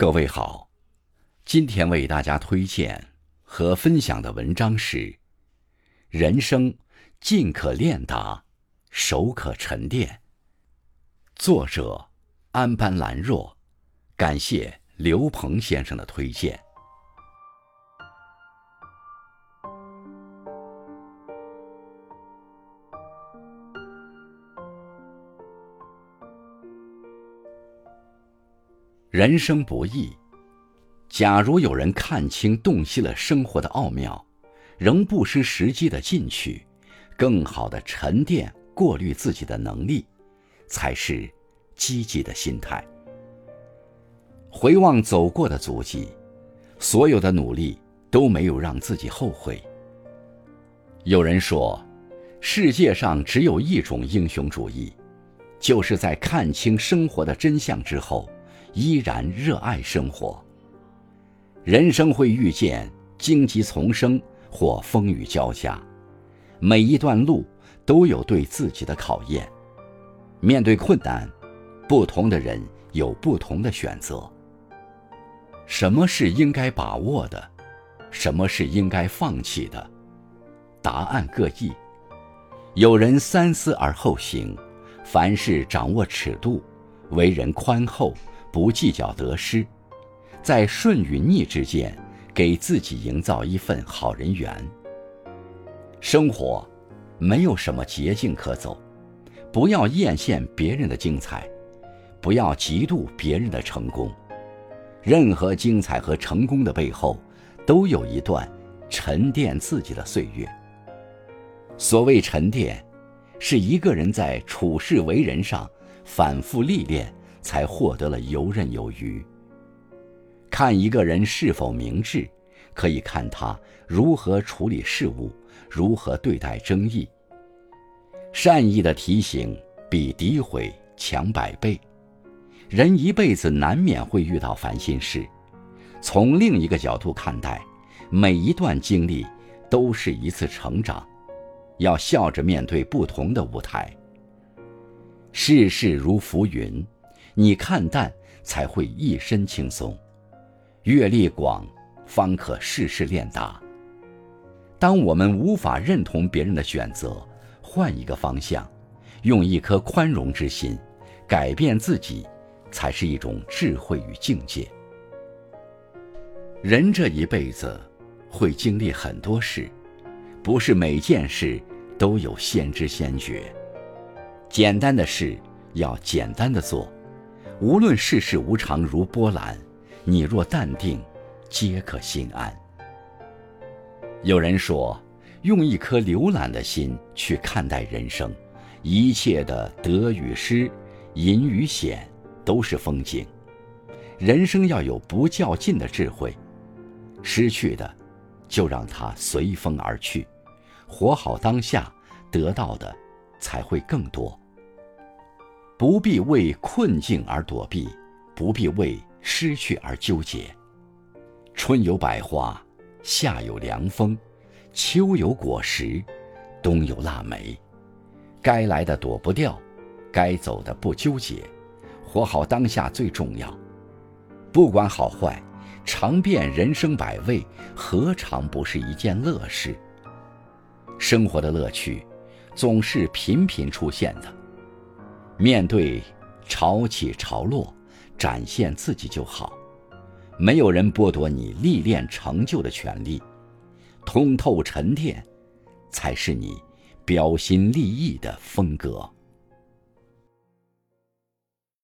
各位好，今天为大家推荐和分享的文章是《人生尽可练达，手可沉淀》。作者安般兰若，感谢刘鹏先生的推荐。人生不易，假如有人看清、洞悉了生活的奥妙，仍不失时机的进取，更好的沉淀、过滤自己的能力，才是积极的心态。回望走过的足迹，所有的努力都没有让自己后悔。有人说，世界上只有一种英雄主义，就是在看清生活的真相之后。依然热爱生活。人生会遇见荆棘丛生或风雨交加，每一段路都有对自己的考验。面对困难，不同的人有不同的选择。什么是应该把握的？什么是应该放弃的？答案各异。有人三思而后行，凡事掌握尺度，为人宽厚。不计较得失，在顺与逆之间，给自己营造一份好人缘。生活没有什么捷径可走，不要艳羡别人的精彩，不要嫉妒别人的成功。任何精彩和成功的背后，都有一段沉淀自己的岁月。所谓沉淀，是一个人在处事为人上反复历练。才获得了游刃有余。看一个人是否明智，可以看他如何处理事物，如何对待争议。善意的提醒比诋毁强百倍。人一辈子难免会遇到烦心事，从另一个角度看待，每一段经历都是一次成长。要笑着面对不同的舞台。世事如浮云。你看淡，才会一身轻松；阅历广，方可事事练达。当我们无法认同别人的选择，换一个方向，用一颗宽容之心，改变自己，才是一种智慧与境界。人这一辈子，会经历很多事，不是每件事都有先知先觉。简单的事要简单的做。无论世事无常如波澜，你若淡定，皆可心安。有人说，用一颗浏览的心去看待人生，一切的得与失、隐与险，都是风景。人生要有不较劲的智慧，失去的，就让它随风而去，活好当下，得到的才会更多。不必为困境而躲避，不必为失去而纠结。春有百花，夏有凉风，秋有果实，冬有腊梅。该来的躲不掉，该走的不纠结，活好当下最重要。不管好坏，尝遍人生百味，何尝不是一件乐事？生活的乐趣，总是频频出现的。面对潮起潮落，展现自己就好，没有人剥夺你历练成就的权利。通透沉淀，才是你标新立异的风格。